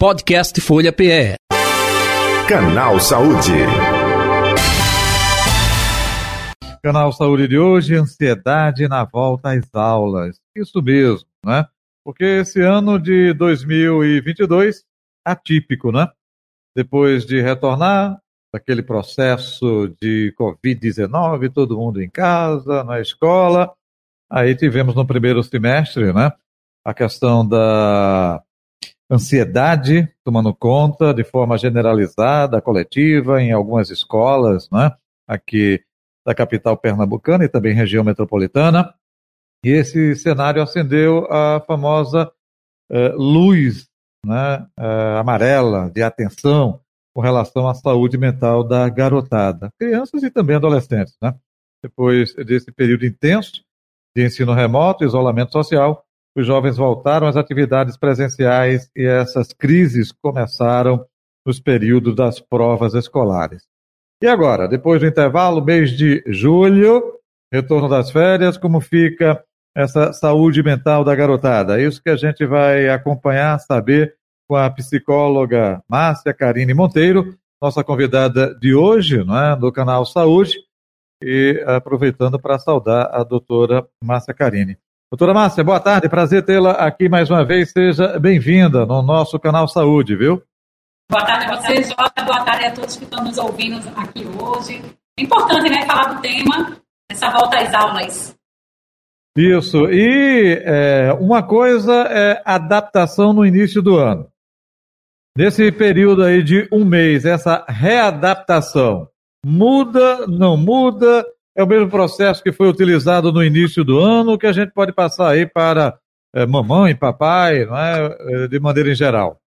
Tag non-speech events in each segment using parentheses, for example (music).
Podcast Folha PE. Canal Saúde. Canal Saúde de hoje, ansiedade na volta às aulas. Isso mesmo, né? Porque esse ano de 2022, atípico, né? Depois de retornar aquele processo de Covid-19, todo mundo em casa, na escola, aí tivemos no primeiro semestre, né? A questão da ansiedade tomando conta de forma generalizada, coletiva, em algumas escolas, né? aqui da capital pernambucana e também região metropolitana. E esse cenário acendeu a famosa uh, luz né, uh, amarela de atenção com relação à saúde mental da garotada, crianças e também adolescentes. Né? Depois desse período intenso de ensino remoto, isolamento social, os jovens voltaram às atividades presenciais e essas crises começaram nos períodos das provas escolares. E agora, depois do intervalo, mês de julho, retorno das férias, como fica essa saúde mental da garotada? É isso que a gente vai acompanhar, saber com a psicóloga Márcia Karine Monteiro, nossa convidada de hoje, não é, do canal Saúde, e aproveitando para saudar a doutora Márcia Karine. Doutora Márcia, boa tarde, prazer tê-la aqui mais uma vez. Seja bem-vinda no nosso canal Saúde, viu? Boa tarde a vocês. Boa tarde a todos que estão nos ouvindo aqui hoje. É importante, né, falar do tema, essa volta às aulas. Isso. E é, uma coisa é adaptação no início do ano. Nesse período aí de um mês, essa readaptação muda, não muda? É o mesmo processo que foi utilizado no início do ano, que a gente pode passar aí para é, mamãe, papai, não é? é? de maneira em geral.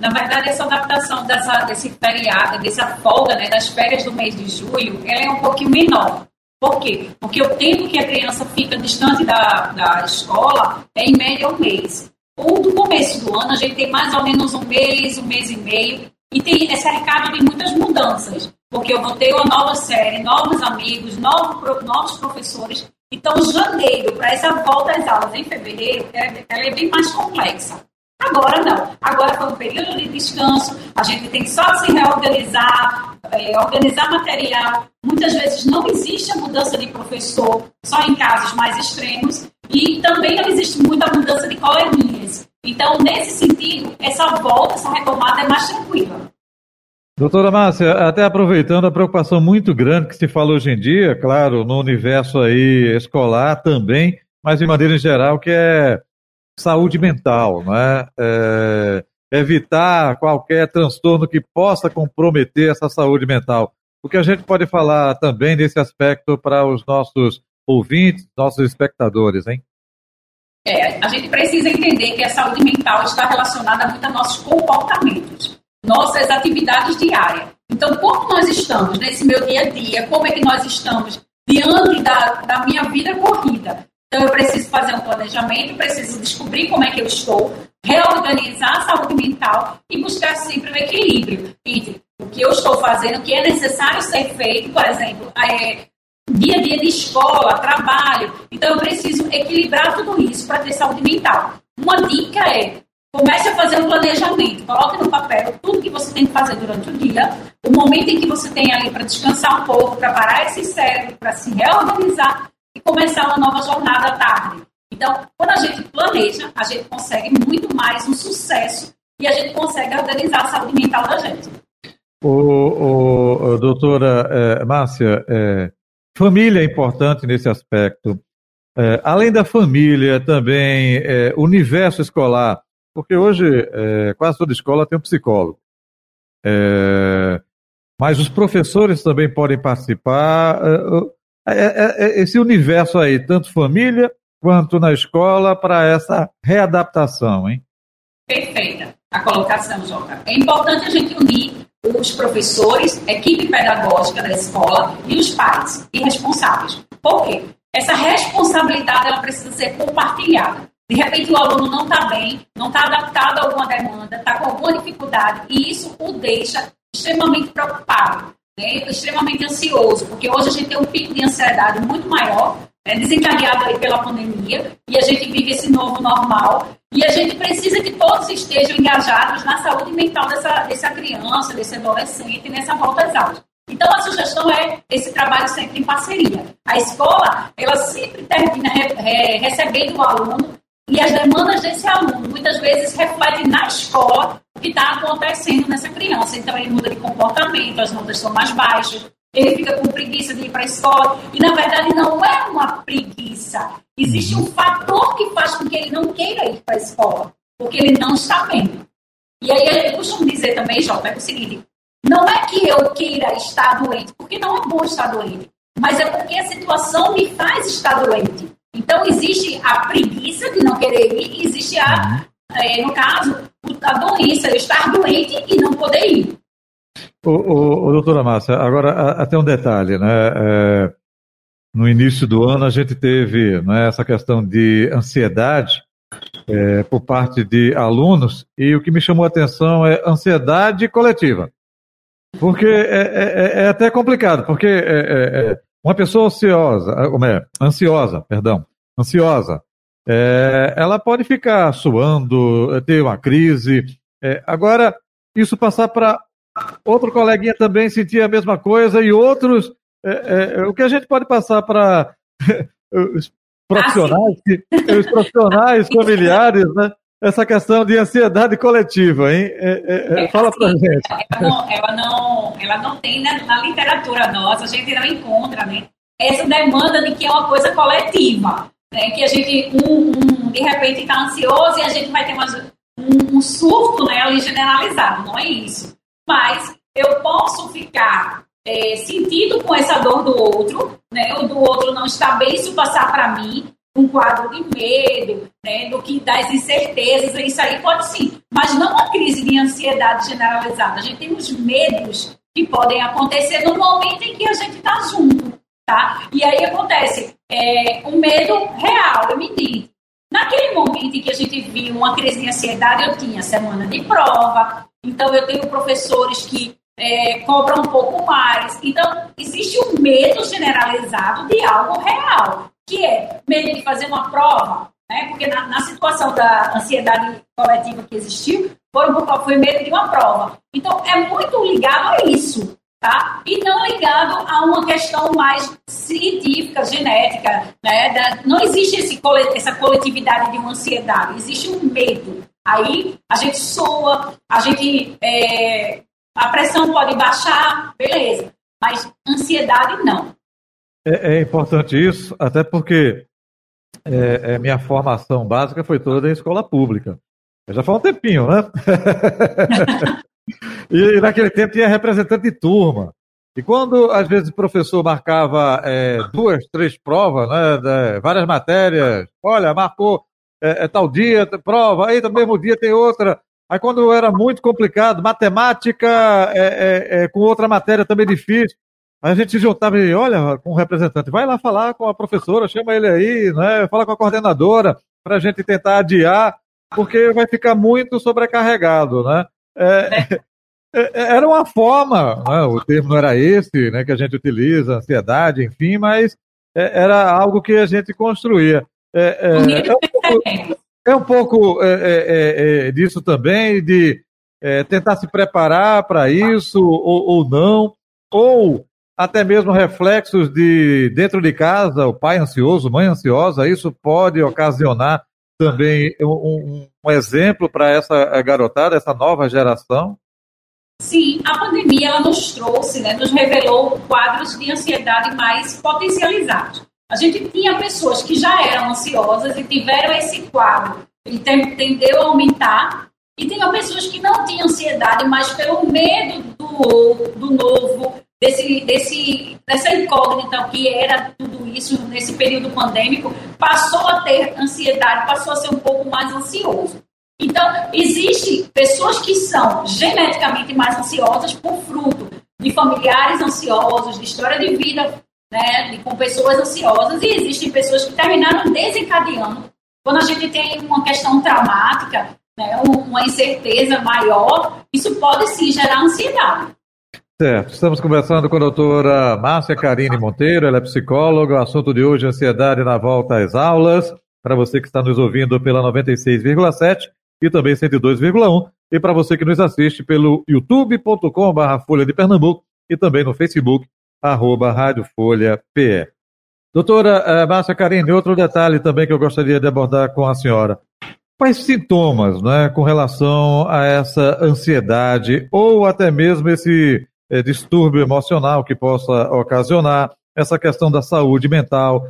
Na verdade, essa adaptação dessa, desse feriado, dessa folga né, das férias do mês de julho, ela é um pouquinho menor. Por quê? Porque o tempo que a criança fica distante da, da escola é em média um mês. Ou do começo do ano, a gente tem mais ou menos um mês, um mês e meio, e tem esse recado de muitas mudanças porque eu vou ter uma nova série, novos amigos, novos, novos professores. Então, janeiro, para essa volta às aulas em fevereiro, ela é bem mais complexa. Agora não. Agora foi um período de descanso, a gente tem só se reorganizar, é, organizar material. Muitas vezes não existe a mudança de professor, só em casos mais extremos, e também não existe muita mudança de coleguinhas. Então, nesse sentido, essa volta, essa retomada é mais tranquila. Doutora Márcia, até aproveitando a preocupação muito grande que se fala hoje em dia, claro, no universo aí escolar também, mas de maneira geral, que é saúde mental, não é? é evitar qualquer transtorno que possa comprometer essa saúde mental. O que a gente pode falar também nesse aspecto para os nossos ouvintes, nossos espectadores, hein? É, a gente precisa entender que a saúde mental está relacionada muito a nossos comportamentos nossas atividades diárias. Então, como nós estamos nesse meu dia a dia, como é que nós estamos diante da, da minha vida corrida. Então, eu preciso fazer um planejamento, preciso descobrir como é que eu estou, reorganizar a saúde mental e buscar sempre um equilíbrio entre o que eu estou fazendo, o que é necessário ser feito, por exemplo, é, dia a dia de escola, trabalho. Então, eu preciso equilibrar tudo isso para ter saúde mental. Uma dica é Comece a fazer um planejamento. Coloque no papel tudo que você tem que fazer durante o dia, o momento em que você tem ali para descansar um pouco, para parar esse cérebro, para se reorganizar e começar uma nova jornada à tarde. Então, quando a gente planeja, a gente consegue muito mais um sucesso e a gente consegue organizar a saúde mental da gente. O, o, doutora é, Márcia, é, família é importante nesse aspecto. É, além da família, também é, universo escolar porque hoje é, quase toda escola tem um psicólogo. É, mas os professores também podem participar. É, é, é, é esse universo aí, tanto família quanto na escola, para essa readaptação, hein? Perfeita a colocação, Joca. É importante a gente unir os professores, equipe pedagógica da escola e os pais e responsáveis. Por quê? Essa responsabilidade ela precisa ser compartilhada. De repente o aluno não está bem, não está adaptado a alguma demanda, está com alguma dificuldade, e isso o deixa extremamente preocupado, né? extremamente ansioso, porque hoje a gente tem um pico de ansiedade muito maior, né? desencadeado aí pela pandemia, e a gente vive esse novo normal, E a gente precisa que todos estejam engajados na saúde mental dessa, dessa criança, desse adolescente, nessa volta às aulas. Então, a sugestão é esse trabalho sempre em parceria. A escola, ela sempre termina re, recebendo o aluno e as demandas desse aluno muitas vezes refletem na escola o que está acontecendo nessa criança. Então, ele muda de comportamento, as notas são mais baixas, ele fica com preguiça de ir para a escola. E, na verdade, não é uma preguiça. Existe um fator que faz com que ele não queira ir para a escola, porque ele não está bem. E aí, eu costumo dizer também, Jota, é o seguinte, não é que eu queira estar doente, porque não é bom estar doente, mas é porque a situação me faz estar doente. Então, existe a preguiça de não querer ir, e existe a, é, no caso, a doença, estar doente e não poder ir. O, o, o doutora Márcia, agora até um detalhe, né? É, no início do ano a gente teve né, essa questão de ansiedade é, por parte de alunos e o que me chamou a atenção é ansiedade coletiva. Porque é, é, é, é até complicado, porque é uma pessoa ansiosa, ansiosa, perdão, ansiosa, ela pode ficar suando, ter uma crise. agora, isso passar para outro coleguinha também sentir a mesma coisa e outros, o que a gente pode passar para (laughs) os profissionais, (laughs) os profissionais familiares, né? Essa questão de ansiedade coletiva, hein? É, é, é, fala pra assim, gente. Ela não, ela não, ela não tem né, na literatura nossa, a gente não encontra, né? Essa demanda de que é uma coisa coletiva, né? Que a gente, um, um de repente, está ansioso e a gente vai ter umas, um, um surto né, ali generalizado, não é isso. Mas eu posso ficar é, sentido com essa dor do outro, né? O do outro não está bem, isso passar para mim, um quadro de medo, né, do que das incertezas, isso aí pode sim, mas não uma crise de ansiedade generalizada. A gente tem os medos que podem acontecer no momento em que a gente está junto, tá? E aí acontece é, medo real, iminente. Naquele momento em que a gente viu uma crise de ansiedade, eu tinha semana de prova, então eu tenho professores que é, cobram um pouco mais. Então, existe um medo generalizado de algo real que é medo de fazer uma prova, né? porque na, na situação da ansiedade coletiva que existiu, foi, foi medo de uma prova. Então, é muito ligado a isso, tá? E não ligado a uma questão mais científica, genética, né? Da, não existe esse, essa coletividade de uma ansiedade, existe um medo. Aí a gente soa, a gente. É, a pressão pode baixar, beleza. Mas ansiedade não. É, é importante isso, até porque é, é, minha formação básica foi toda em escola pública. Já faz um tempinho, né? (laughs) e naquele tempo tinha representante de turma. E quando, às vezes, o professor marcava é, duas, três provas, né, várias matérias, olha, marcou é, é, tal dia, prova, aí no mesmo dia tem outra. Aí quando era muito complicado, matemática é, é, com outra matéria também difícil, a gente juntava e, olha, com o representante, vai lá falar com a professora, chama ele aí, né? Fala com a coordenadora, para a gente tentar adiar, porque vai ficar muito sobrecarregado, né? É, (laughs) é, é, era uma forma, né? o termo não era esse, né, que a gente utiliza, ansiedade, enfim, mas é, era algo que a gente construía. É, é, é um pouco, um pouco disso também, de tentar se preparar para isso ou, ou não, ou até mesmo reflexos de dentro de casa, o pai ansioso, mãe ansiosa, isso pode ocasionar também um, um exemplo para essa garotada, essa nova geração? Sim, a pandemia ela nos trouxe, né, nos revelou quadros de ansiedade mais potencializados. A gente tinha pessoas que já eram ansiosas e tiveram esse quadro, ele tendeu a aumentar, e tinha pessoas que não tinham ansiedade, mas pelo medo do, do novo, desse, desse, dessa incógnita que era tudo isso nesse período pandêmico, passou a ter ansiedade, passou a ser um pouco mais ansioso. Então, existem pessoas que são geneticamente mais ansiosas por fruto de familiares ansiosos, de história de vida né, com pessoas ansiosas, e existem pessoas que terminaram desencadeando. Quando a gente tem uma questão traumática, né, uma incerteza maior, isso pode sim gerar ansiedade. Certo, estamos conversando com a doutora Márcia Carine Monteiro, ela é psicóloga, o assunto de hoje é ansiedade na volta às aulas. para você que está nos ouvindo pela 96,7 e também 102,1 e para você que nos assiste pelo youtube.com.br Folha de Pernambuco e também no Facebook, arroba Rádio Folha PE. Doutora uh, Márcia Karine, outro detalhe também que eu gostaria de abordar com a senhora. Quais sintomas né, com relação a essa ansiedade ou até mesmo esse eh, distúrbio emocional que possa ocasionar essa questão da saúde mental?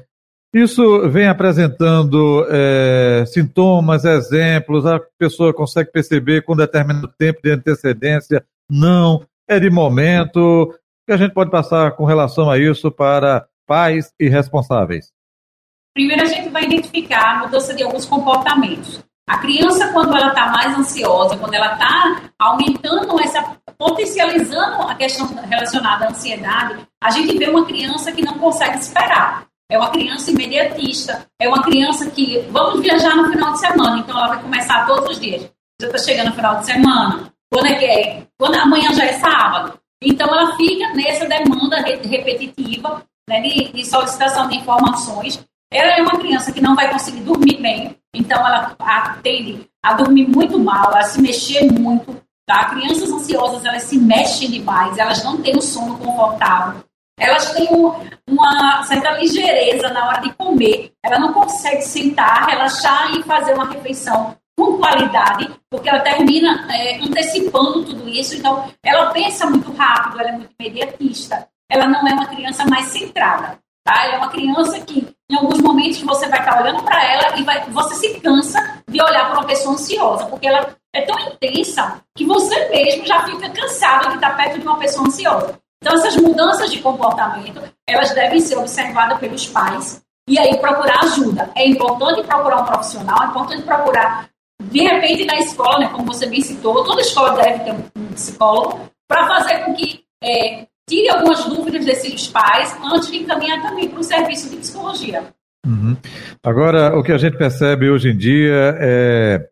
Isso vem apresentando é, sintomas, exemplos, a pessoa consegue perceber com determinado tempo de antecedência, não, é de momento. O que a gente pode passar com relação a isso para pais e responsáveis? Primeiro, a gente vai identificar a mudança de alguns comportamentos. A criança, quando ela está mais ansiosa, quando ela está aumentando essa, potencializando a questão relacionada à ansiedade, a gente vê uma criança que não consegue esperar é uma criança imediatista, é uma criança que vamos viajar no final de semana, então ela vai começar todos os dias. Já está chegando no final de semana, quando é que é? Quando amanhã já é sábado. Então ela fica nessa demanda repetitiva né, de, de solicitação de informações. Ela é uma criança que não vai conseguir dormir bem, então ela tende a dormir muito mal, a se mexer muito. Tá? Crianças ansiosas, elas se mexem demais, elas não têm um sono confortável. Elas têm uma certa ligeireza na hora de comer. Ela não consegue sentar, relaxar e fazer uma refeição com qualidade, porque ela termina é, antecipando tudo isso. Então, ela pensa muito rápido, ela é muito imediatista. Ela não é uma criança mais centrada. Tá? Ela é uma criança que, em alguns momentos, você vai estar olhando para ela e vai, você se cansa de olhar para uma pessoa ansiosa, porque ela é tão intensa que você mesmo já fica cansado de estar perto de uma pessoa ansiosa. Então, essas mudanças de comportamento, elas devem ser observadas pelos pais e aí procurar ajuda. É importante procurar um profissional, é importante procurar, de repente, na escola, né, como você bem citou, toda escola deve ter um psicólogo, para fazer com que é, tire algumas dúvidas desses pais antes de encaminhar também para o serviço de psicologia. Uhum. Agora, o que a gente percebe hoje em dia é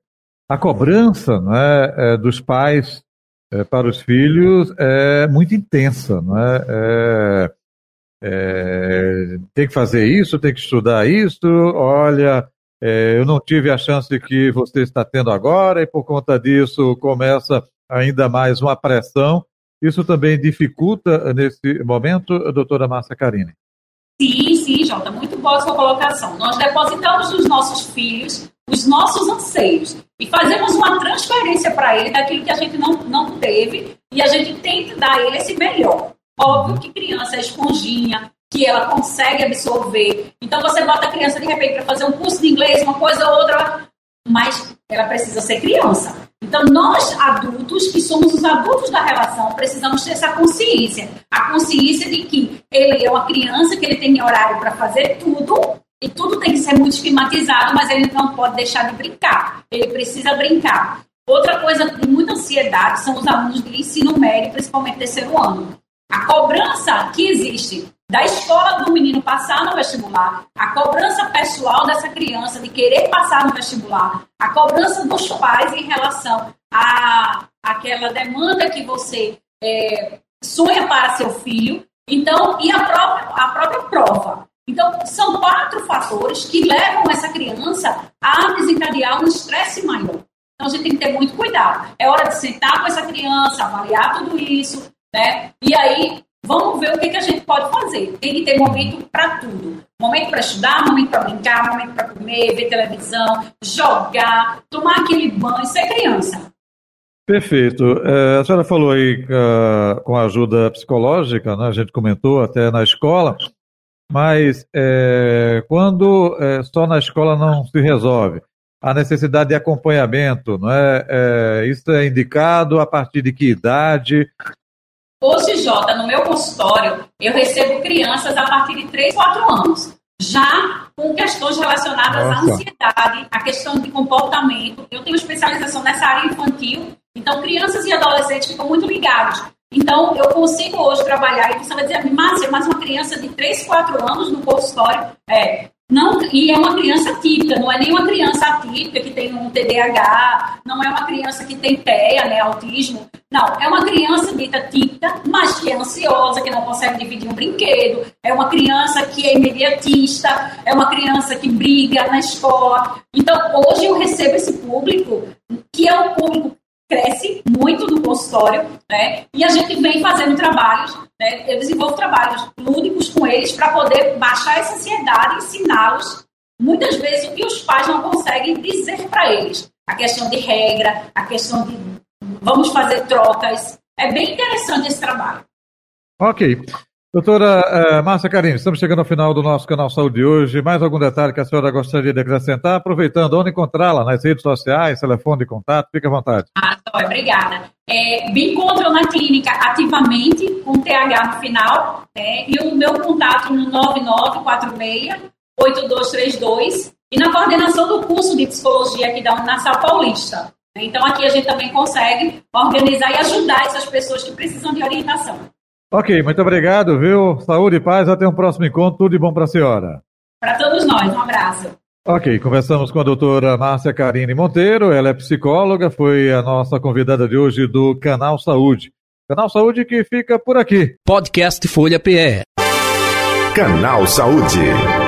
a cobrança né, dos pais é, para os filhos é muito intensa, não é? é? Tem que fazer isso, tem que estudar isso. Olha, é, eu não tive a chance que você está tendo agora, e por conta disso começa ainda mais uma pressão. Isso também dificulta nesse momento, doutora Márcia Carine? Sim, sim, Jota, muito boa sua colocação. Nós depositamos nos nossos filhos os nossos anseios e fazemos uma transferência para ele daquilo que a gente não, não teve e a gente tenta dar a ele esse melhor. Óbvio que criança é esponjinha, que ela consegue absorver. Então você bota a criança de repente para fazer um curso de inglês, uma coisa ou outra, mas ela precisa ser criança. Então nós adultos, que somos os adultos da relação, precisamos ter essa consciência, a consciência de que ele é uma criança, que ele tem horário para fazer tudo e tudo tem que ser muito esquematizado, mas ele não pode deixar de brincar. Ele precisa brincar. Outra coisa de muita ansiedade são os alunos de ensino médio, principalmente terceiro ano. A cobrança que existe da escola do menino passar no vestibular, a cobrança pessoal dessa criança de querer passar no vestibular, a cobrança dos pais em relação a aquela demanda que você é, sonha para seu filho, então e a própria a própria prova. Então, são quatro fatores que levam essa criança a desencadear um estresse maior. Então, a gente tem que ter muito cuidado. É hora de sentar com essa criança, avaliar tudo isso, né? E aí, vamos ver o que, que a gente pode fazer. Tem que ter momento para tudo. Momento para estudar, momento para brincar, momento para comer, ver televisão, jogar, tomar aquele banho, ser criança. Perfeito. É, a senhora falou aí uh, com a ajuda psicológica, né? a gente comentou até na escola. Mas é, quando é, só na escola não se resolve, a necessidade de acompanhamento, não é? é? Isso é indicado a partir de que idade? Hoje, Jota, no meu consultório, eu recebo crianças a partir de 3, 4 anos, já com questões relacionadas Nossa. à ansiedade, a questão de comportamento. Eu tenho especialização nessa área infantil, então crianças e adolescentes ficam muito ligados então, eu consigo hoje trabalhar, e você vai dizer, Márcia, mas uma criança de 3, 4 anos no consultório, é, não, e é uma criança típica, não é nem uma criança atípica que tem um TDAH, não é uma criança que tem TEA, né, autismo, Não, é uma criança dita típica, mas que é ansiosa, que não consegue dividir um brinquedo, é uma criança que é imediatista, é uma criança que briga na escola. Então, hoje eu recebo esse público, que é um público cresce muito no consultório, né? E a gente vem fazendo trabalhos, né? Eu desenvolvo trabalhos lúdicos com eles para poder baixar essa ansiedade ensiná-los muitas vezes o que os pais não conseguem dizer para eles. A questão de regra, a questão de vamos fazer trocas. É bem interessante esse trabalho. Ok. Doutora uh, Márcia Carim, estamos chegando ao final do nosso canal Saúde de hoje. Mais algum detalhe que a senhora gostaria de acrescentar? Aproveitando, onde encontrá-la? Nas redes sociais, telefone de contato? Fique à vontade. Ah, tá, obrigada. É, me encontro na clínica ativamente, com TH no final, né, e o meu contato no 9946-8232 e na coordenação do curso de psicologia aqui da Unassal Paulista. Então, aqui a gente também consegue organizar e ajudar essas pessoas que precisam de orientação. Ok, muito obrigado, viu? Saúde e paz, até um próximo encontro, tudo de bom para a senhora. Para todos nós, um abraço. Ok, conversamos com a doutora Márcia Karine Monteiro, ela é psicóloga, foi a nossa convidada de hoje do Canal Saúde. Canal Saúde que fica por aqui. Podcast Folha PE. Canal Saúde.